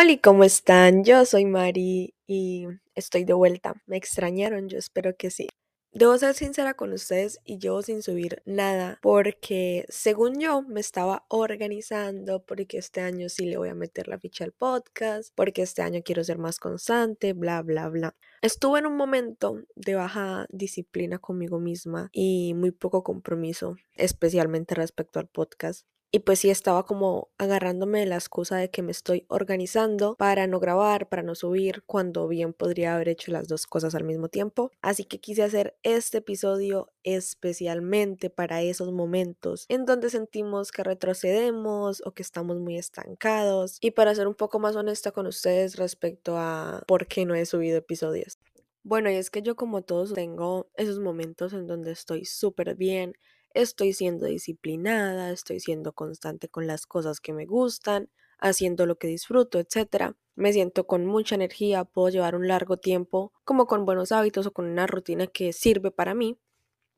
Hola, ¿cómo están? Yo soy Mari y estoy de vuelta. ¿Me extrañaron? Yo espero que sí. Debo ser sincera con ustedes y yo sin subir nada porque según yo me estaba organizando porque este año sí le voy a meter la ficha al podcast, porque este año quiero ser más constante, bla, bla, bla. Estuve en un momento de baja disciplina conmigo misma y muy poco compromiso, especialmente respecto al podcast. Y pues sí estaba como agarrándome la excusa de que me estoy organizando para no grabar, para no subir, cuando bien podría haber hecho las dos cosas al mismo tiempo. Así que quise hacer este episodio especialmente para esos momentos en donde sentimos que retrocedemos o que estamos muy estancados. Y para ser un poco más honesta con ustedes respecto a por qué no he subido episodios. Bueno, y es que yo como todos tengo esos momentos en donde estoy súper bien, estoy siendo disciplinada, estoy siendo constante con las cosas que me gustan, haciendo lo que disfruto, etc. Me siento con mucha energía, puedo llevar un largo tiempo como con buenos hábitos o con una rutina que sirve para mí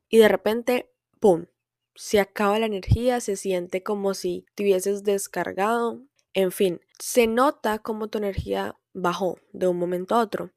y de repente, ¡pum! Se acaba la energía, se siente como si te hubieses descargado, en fin, se nota como tu energía bajó de un momento a otro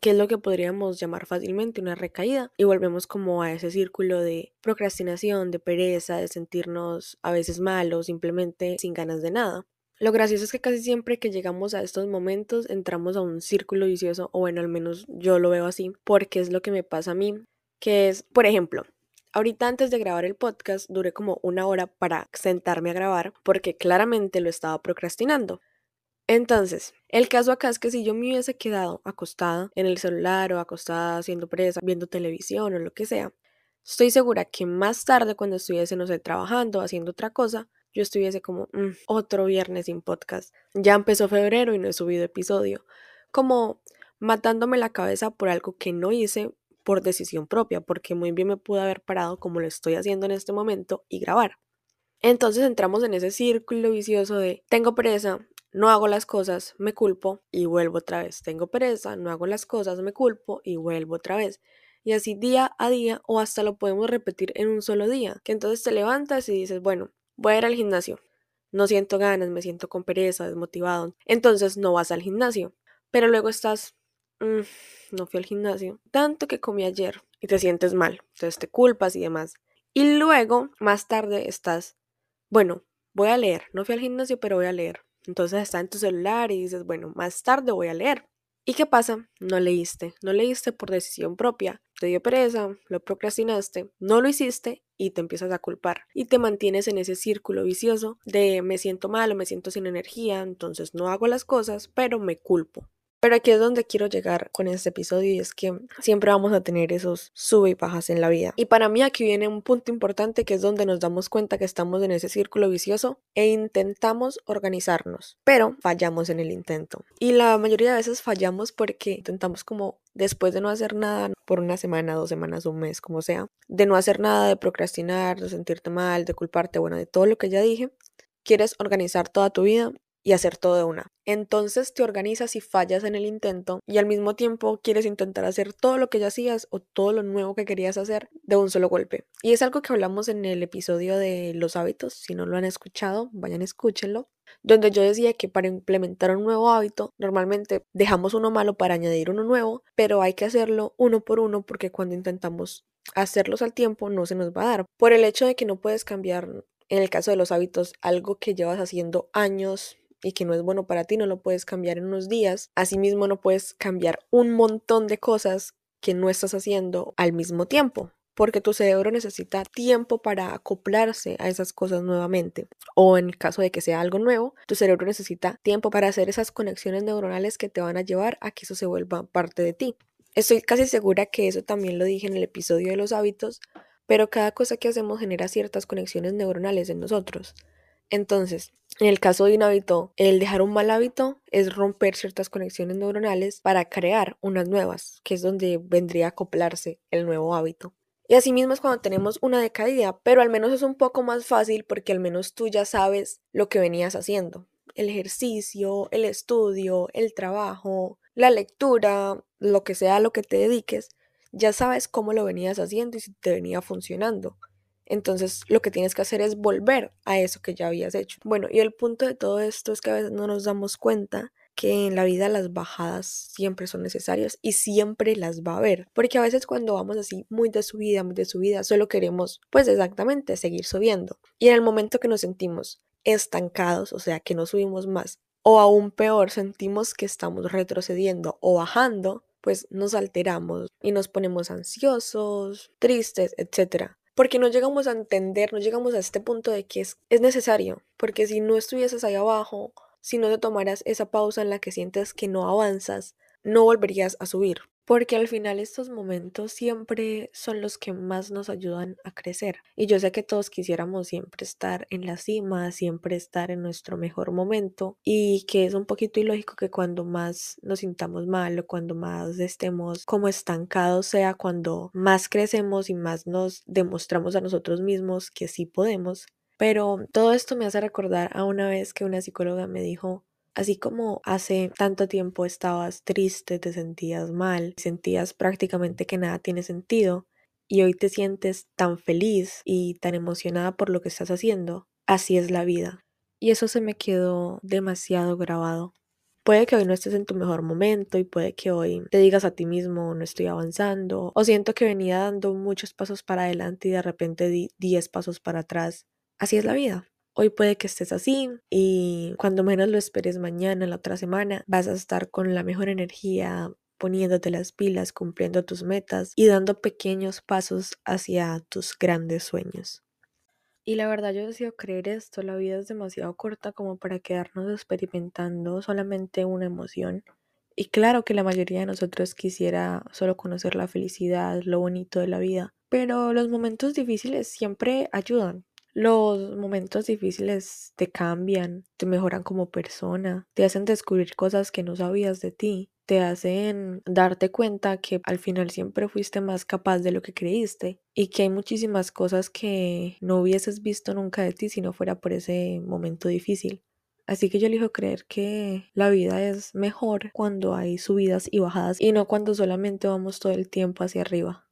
que es lo que podríamos llamar fácilmente una recaída, y volvemos como a ese círculo de procrastinación, de pereza, de sentirnos a veces malos, simplemente sin ganas de nada. Lo gracioso es que casi siempre que llegamos a estos momentos entramos a un círculo vicioso, o bueno, al menos yo lo veo así, porque es lo que me pasa a mí, que es, por ejemplo, Ahorita antes de grabar el podcast duré como una hora para sentarme a grabar porque claramente lo estaba procrastinando. Entonces, el caso acá es que si yo me hubiese quedado acostada en el celular o acostada haciendo presa, viendo televisión o lo que sea, estoy segura que más tarde cuando estuviese, no sé, trabajando, haciendo otra cosa, yo estuviese como, mm, otro viernes sin podcast. Ya empezó febrero y no he subido episodio. Como matándome la cabeza por algo que no hice por decisión propia, porque muy bien me pude haber parado como lo estoy haciendo en este momento y grabar. Entonces entramos en ese círculo vicioso de tengo presa, no hago las cosas, me culpo y vuelvo otra vez. Tengo pereza, no hago las cosas, me culpo y vuelvo otra vez. Y así día a día o hasta lo podemos repetir en un solo día. Que entonces te levantas y dices, bueno, voy a ir al gimnasio. No siento ganas, me siento con pereza, desmotivado. Entonces no vas al gimnasio. Pero luego estás, mm, no fui al gimnasio. Tanto que comí ayer y te sientes mal. Entonces te culpas y demás. Y luego, más tarde, estás, bueno, voy a leer. No fui al gimnasio, pero voy a leer entonces está en tu celular y dices, bueno, más tarde voy a leer. ¿Y qué pasa? No leíste, no leíste por decisión propia, te dio pereza, lo procrastinaste, no lo hiciste y te empiezas a culpar y te mantienes en ese círculo vicioso de me siento mal me siento sin energía, entonces no hago las cosas, pero me culpo. Pero aquí es donde quiero llegar con este episodio y es que siempre vamos a tener esos sube y bajas en la vida. Y para mí aquí viene un punto importante que es donde nos damos cuenta que estamos en ese círculo vicioso e intentamos organizarnos, pero fallamos en el intento. Y la mayoría de veces fallamos porque intentamos como después de no hacer nada por una semana, dos semanas, un mes, como sea, de no hacer nada, de procrastinar, de sentirte mal, de culparte, bueno, de todo lo que ya dije, quieres organizar toda tu vida y hacer todo de una. Entonces te organizas y fallas en el intento y al mismo tiempo quieres intentar hacer todo lo que ya hacías o todo lo nuevo que querías hacer de un solo golpe. Y es algo que hablamos en el episodio de los hábitos. Si no lo han escuchado, vayan, escúchenlo. Donde yo decía que para implementar un nuevo hábito, normalmente dejamos uno malo para añadir uno nuevo, pero hay que hacerlo uno por uno porque cuando intentamos hacerlos al tiempo no se nos va a dar. Por el hecho de que no puedes cambiar en el caso de los hábitos, algo que llevas haciendo años, y que no es bueno para ti, no lo puedes cambiar en unos días. Asimismo, no puedes cambiar un montón de cosas que no estás haciendo al mismo tiempo, porque tu cerebro necesita tiempo para acoplarse a esas cosas nuevamente. O en el caso de que sea algo nuevo, tu cerebro necesita tiempo para hacer esas conexiones neuronales que te van a llevar a que eso se vuelva parte de ti. Estoy casi segura que eso también lo dije en el episodio de los hábitos, pero cada cosa que hacemos genera ciertas conexiones neuronales en nosotros. Entonces, en el caso de un hábito, el dejar un mal hábito es romper ciertas conexiones neuronales para crear unas nuevas, que es donde vendría a acoplarse el nuevo hábito. Y asimismo es cuando tenemos una decaída, pero al menos es un poco más fácil porque al menos tú ya sabes lo que venías haciendo. El ejercicio, el estudio, el trabajo, la lectura, lo que sea a lo que te dediques, ya sabes cómo lo venías haciendo y si te venía funcionando. Entonces lo que tienes que hacer es volver a eso que ya habías hecho. Bueno, y el punto de todo esto es que a veces no nos damos cuenta que en la vida las bajadas siempre son necesarias y siempre las va a haber, porque a veces cuando vamos así muy de subida, muy de subida, solo queremos pues exactamente seguir subiendo. Y en el momento que nos sentimos estancados, o sea, que no subimos más, o aún peor, sentimos que estamos retrocediendo o bajando, pues nos alteramos y nos ponemos ansiosos, tristes, etc. Porque no llegamos a entender, no llegamos a este punto de que es, es necesario, porque si no estuvieses ahí abajo, si no te tomaras esa pausa en la que sientes que no avanzas, no volverías a subir porque al final estos momentos siempre son los que más nos ayudan a crecer. Y yo sé que todos quisiéramos siempre estar en la cima, siempre estar en nuestro mejor momento y que es un poquito ilógico que cuando más nos sintamos mal o cuando más estemos como estancados sea cuando más crecemos y más nos demostramos a nosotros mismos que sí podemos. Pero todo esto me hace recordar a una vez que una psicóloga me dijo, Así como hace tanto tiempo estabas triste, te sentías mal, sentías prácticamente que nada tiene sentido y hoy te sientes tan feliz y tan emocionada por lo que estás haciendo, así es la vida. Y eso se me quedó demasiado grabado. Puede que hoy no estés en tu mejor momento y puede que hoy te digas a ti mismo no estoy avanzando o siento que venía dando muchos pasos para adelante y de repente di 10 pasos para atrás. Así es la vida. Hoy puede que estés así y cuando menos lo esperes mañana, la otra semana, vas a estar con la mejor energía, poniéndote las pilas, cumpliendo tus metas y dando pequeños pasos hacia tus grandes sueños. Y la verdad yo decido creer esto, la vida es demasiado corta como para quedarnos experimentando solamente una emoción. Y claro que la mayoría de nosotros quisiera solo conocer la felicidad, lo bonito de la vida, pero los momentos difíciles siempre ayudan. Los momentos difíciles te cambian, te mejoran como persona, te hacen descubrir cosas que no sabías de ti, te hacen darte cuenta que al final siempre fuiste más capaz de lo que creíste y que hay muchísimas cosas que no hubieses visto nunca de ti si no fuera por ese momento difícil. Así que yo elijo creer que la vida es mejor cuando hay subidas y bajadas y no cuando solamente vamos todo el tiempo hacia arriba.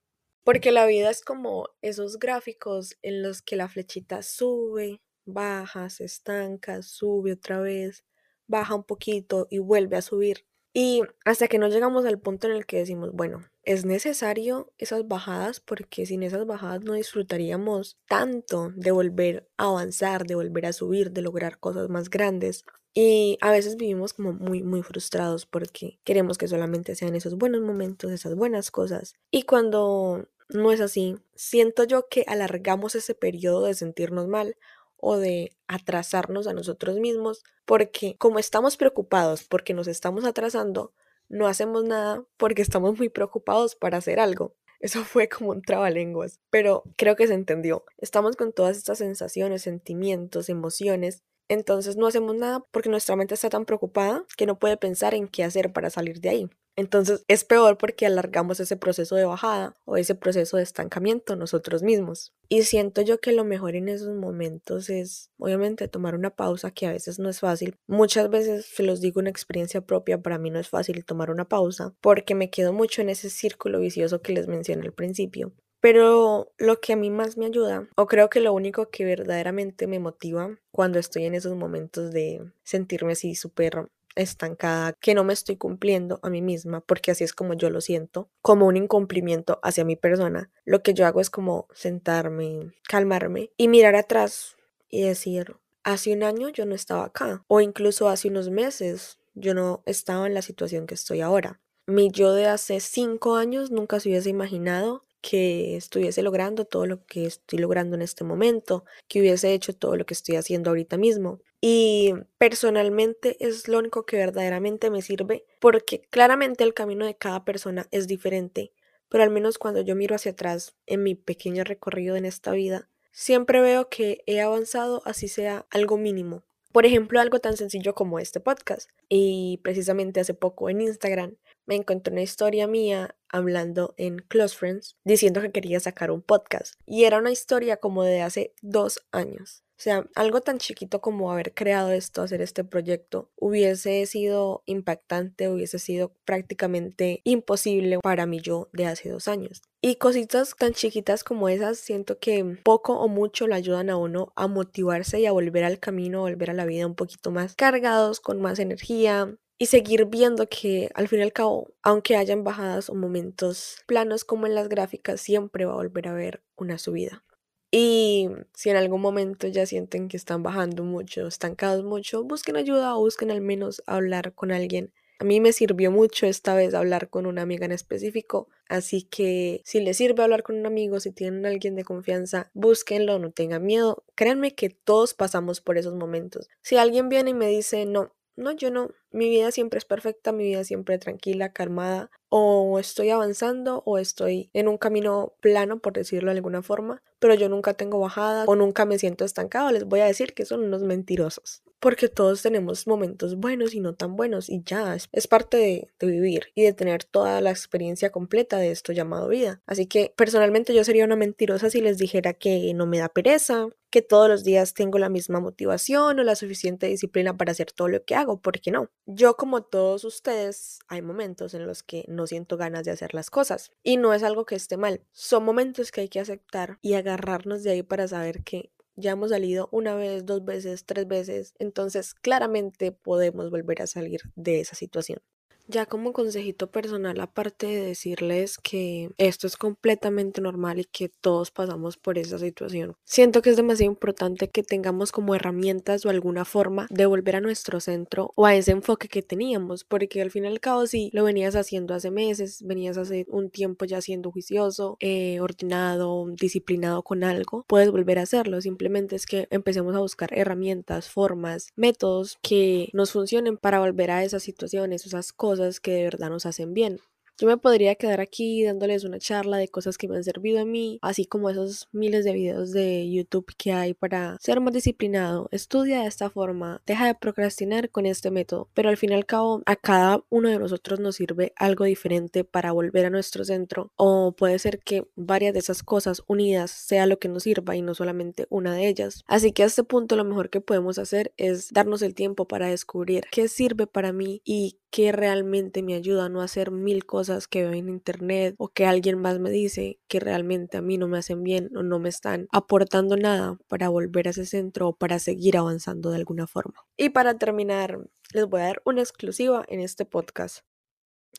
Porque la vida es como esos gráficos en los que la flechita sube, baja, se estanca, sube otra vez, baja un poquito y vuelve a subir. Y hasta que no llegamos al punto en el que decimos, bueno, es necesario esas bajadas porque sin esas bajadas no disfrutaríamos tanto de volver a avanzar, de volver a subir, de lograr cosas más grandes. Y a veces vivimos como muy, muy frustrados porque queremos que solamente sean esos buenos momentos, esas buenas cosas. Y cuando no es así. Siento yo que alargamos ese periodo de sentirnos mal o de atrasarnos a nosotros mismos porque como estamos preocupados porque nos estamos atrasando, no hacemos nada porque estamos muy preocupados para hacer algo. Eso fue como un trabalenguas, pero creo que se entendió. Estamos con todas estas sensaciones, sentimientos, emociones, entonces no hacemos nada porque nuestra mente está tan preocupada que no puede pensar en qué hacer para salir de ahí. Entonces es peor porque alargamos ese proceso de bajada o ese proceso de estancamiento nosotros mismos. Y siento yo que lo mejor en esos momentos es obviamente tomar una pausa que a veces no es fácil. Muchas veces se los digo una experiencia propia, para mí no es fácil tomar una pausa porque me quedo mucho en ese círculo vicioso que les mencioné al principio. Pero lo que a mí más me ayuda, o creo que lo único que verdaderamente me motiva cuando estoy en esos momentos de sentirme así súper estancada, que no me estoy cumpliendo a mí misma, porque así es como yo lo siento, como un incumplimiento hacia mi persona, lo que yo hago es como sentarme, calmarme y mirar atrás y decir, hace un año yo no estaba acá, o incluso hace unos meses yo no estaba en la situación que estoy ahora. Mi yo de hace cinco años nunca se hubiese imaginado que estuviese logrando todo lo que estoy logrando en este momento, que hubiese hecho todo lo que estoy haciendo ahorita mismo. Y personalmente es lo único que verdaderamente me sirve porque claramente el camino de cada persona es diferente, pero al menos cuando yo miro hacia atrás en mi pequeño recorrido en esta vida, siempre veo que he avanzado así sea algo mínimo. Por ejemplo, algo tan sencillo como este podcast. Y precisamente hace poco en Instagram me encontré una historia mía hablando en Close Friends diciendo que quería sacar un podcast. Y era una historia como de hace dos años. O sea, algo tan chiquito como haber creado esto, hacer este proyecto, hubiese sido impactante, hubiese sido prácticamente imposible para mí yo de hace dos años. Y cositas tan chiquitas como esas, siento que poco o mucho le ayudan a uno a motivarse y a volver al camino, a volver a la vida un poquito más cargados, con más energía, y seguir viendo que al fin y al cabo, aunque hayan bajadas o momentos planos como en las gráficas, siempre va a volver a haber una subida. Y si en algún momento ya sienten que están bajando mucho, estancados mucho, busquen ayuda o busquen al menos hablar con alguien a mí me sirvió mucho esta vez hablar con una amiga en específico, así que si les sirve hablar con un amigo, si tienen a alguien de confianza, búsquenlo, no tengan miedo. Créanme que todos pasamos por esos momentos. Si alguien viene y me dice, no, no, yo no, mi vida siempre es perfecta, mi vida siempre tranquila, calmada, o estoy avanzando o estoy en un camino plano, por decirlo de alguna forma, pero yo nunca tengo bajada o nunca me siento estancado, les voy a decir que son unos mentirosos porque todos tenemos momentos buenos y no tan buenos y ya es, parte de, de, vivir y de tener toda la experiencia completa de esto llamado vida. Así que personalmente yo sería una mentirosa si les dijera que no me da pereza, que todos los días tengo la misma motivación o la suficiente disciplina para hacer todo lo que hago, porque no. Yo como todos ustedes, hay momentos en los que no siento ganas de hacer las cosas y no es algo que esté mal, son momentos que hay que aceptar y agarrarnos de ahí para saber que ya hemos salido una vez, dos veces, tres veces, entonces claramente podemos volver a salir de esa situación. Ya como consejito personal, aparte de decirles que esto es completamente normal y que todos pasamos por esa situación, siento que es demasiado importante que tengamos como herramientas o alguna forma de volver a nuestro centro o a ese enfoque que teníamos, porque al fin y al cabo si lo venías haciendo hace meses, venías hace un tiempo ya siendo juicioso, eh, ordenado, disciplinado con algo, puedes volver a hacerlo. Simplemente es que empecemos a buscar herramientas, formas, métodos que nos funcionen para volver a esas situaciones, esas cosas que de verdad nos hacen bien. Yo me podría quedar aquí dándoles una charla de cosas que me han servido a mí, así como esos miles de videos de YouTube que hay para ser más disciplinado. Estudia de esta forma, deja de procrastinar con este método, pero al fin y al cabo a cada uno de nosotros nos sirve algo diferente para volver a nuestro centro o puede ser que varias de esas cosas unidas sea lo que nos sirva y no solamente una de ellas. Así que a este punto lo mejor que podemos hacer es darnos el tiempo para descubrir qué sirve para mí y qué realmente me ayuda a no hacer mil cosas que veo en internet o que alguien más me dice que realmente a mí no me hacen bien o no me están aportando nada para volver a ese centro o para seguir avanzando de alguna forma. Y para terminar, les voy a dar una exclusiva en este podcast.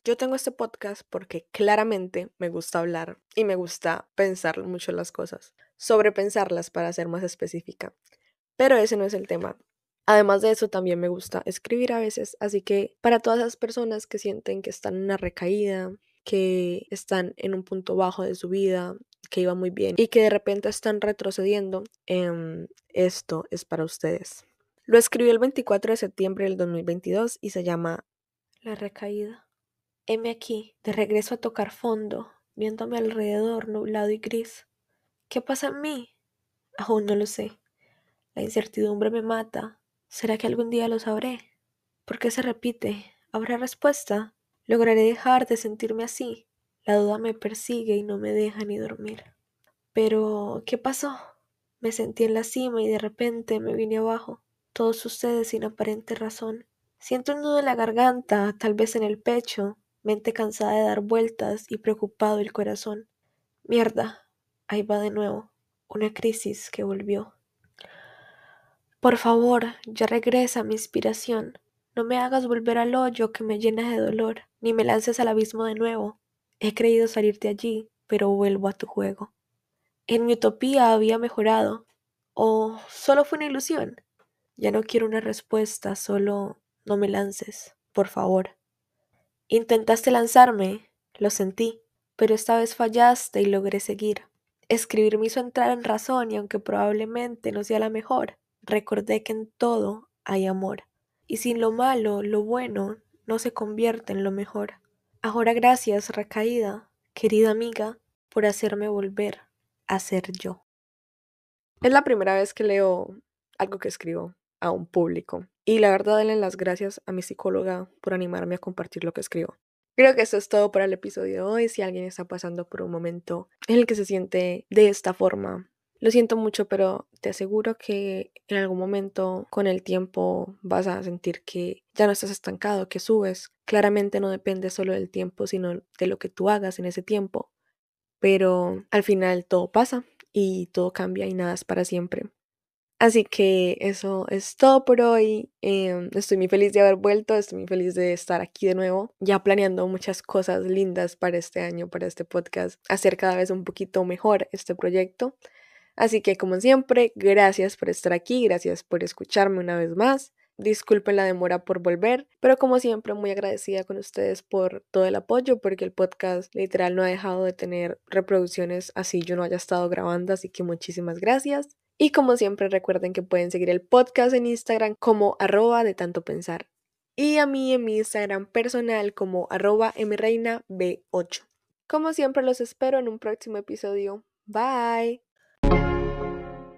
Yo tengo este podcast porque claramente me gusta hablar y me gusta pensar mucho las cosas, sobrepensarlas para ser más específica. Pero ese no es el tema. Además de eso, también me gusta escribir a veces, así que para todas esas personas que sienten que están en una recaída, que están en un punto bajo de su vida, que iba muy bien y que de repente están retrocediendo, em, esto es para ustedes. Lo escribió el 24 de septiembre del 2022 y se llama La recaída. Heme aquí, de regreso a tocar fondo, viéndome alrededor nublado y gris. ¿Qué pasa en mí? Aún no lo sé. La incertidumbre me mata, ¿Será que algún día lo sabré? ¿Por qué se repite? ¿Habrá respuesta? ¿Lograré dejar de sentirme así? La duda me persigue y no me deja ni dormir. Pero, ¿qué pasó? Me sentí en la cima y de repente me vine abajo. Todo sucede sin aparente razón. Siento un nudo en la garganta, tal vez en el pecho, mente cansada de dar vueltas y preocupado el corazón. Mierda, ahí va de nuevo, una crisis que volvió. Por favor, ya regresa mi inspiración. No me hagas volver al hoyo que me llena de dolor, ni me lances al abismo de nuevo. He creído salir de allí, pero vuelvo a tu juego. En mi utopía había mejorado, o solo fue una ilusión. Ya no quiero una respuesta, solo no me lances, por favor. Intentaste lanzarme, lo sentí, pero esta vez fallaste y logré seguir. Escribir me hizo entrar en razón y aunque probablemente no sea la mejor, recordé que en todo hay amor, y sin lo malo, lo bueno no se convierte en lo mejor. Ahora gracias, recaída, querida amiga, por hacerme volver a ser yo. Es la primera vez que leo algo que escribo a un público. Y la verdad, denle las gracias a mi psicóloga por animarme a compartir lo que escribo. Creo que eso es todo para el episodio de hoy. Si alguien está pasando por un momento en el que se siente de esta forma, lo siento mucho, pero te aseguro que en algún momento con el tiempo vas a sentir que ya no estás estancado, que subes. Claramente no depende solo del tiempo, sino de lo que tú hagas en ese tiempo. Pero al final todo pasa y todo cambia y nada es para siempre. Así que eso es todo por hoy. Em, estoy muy feliz de haber vuelto, estoy muy feliz de estar aquí de nuevo, ya planeando muchas cosas lindas para este año, para este podcast, hacer cada vez un poquito mejor este proyecto. Así que como siempre, gracias por estar aquí, gracias por escucharme una vez más. Disculpen la demora por volver, pero como siempre muy agradecida con ustedes por todo el apoyo, porque el podcast literal no ha dejado de tener reproducciones así yo no haya estado grabando, así que muchísimas gracias. Y como siempre recuerden que pueden seguir el podcast en Instagram como arroba de tanto pensar. Y a mí en mi Instagram personal como arroba mreinab8. Como siempre los espero en un próximo episodio. Bye.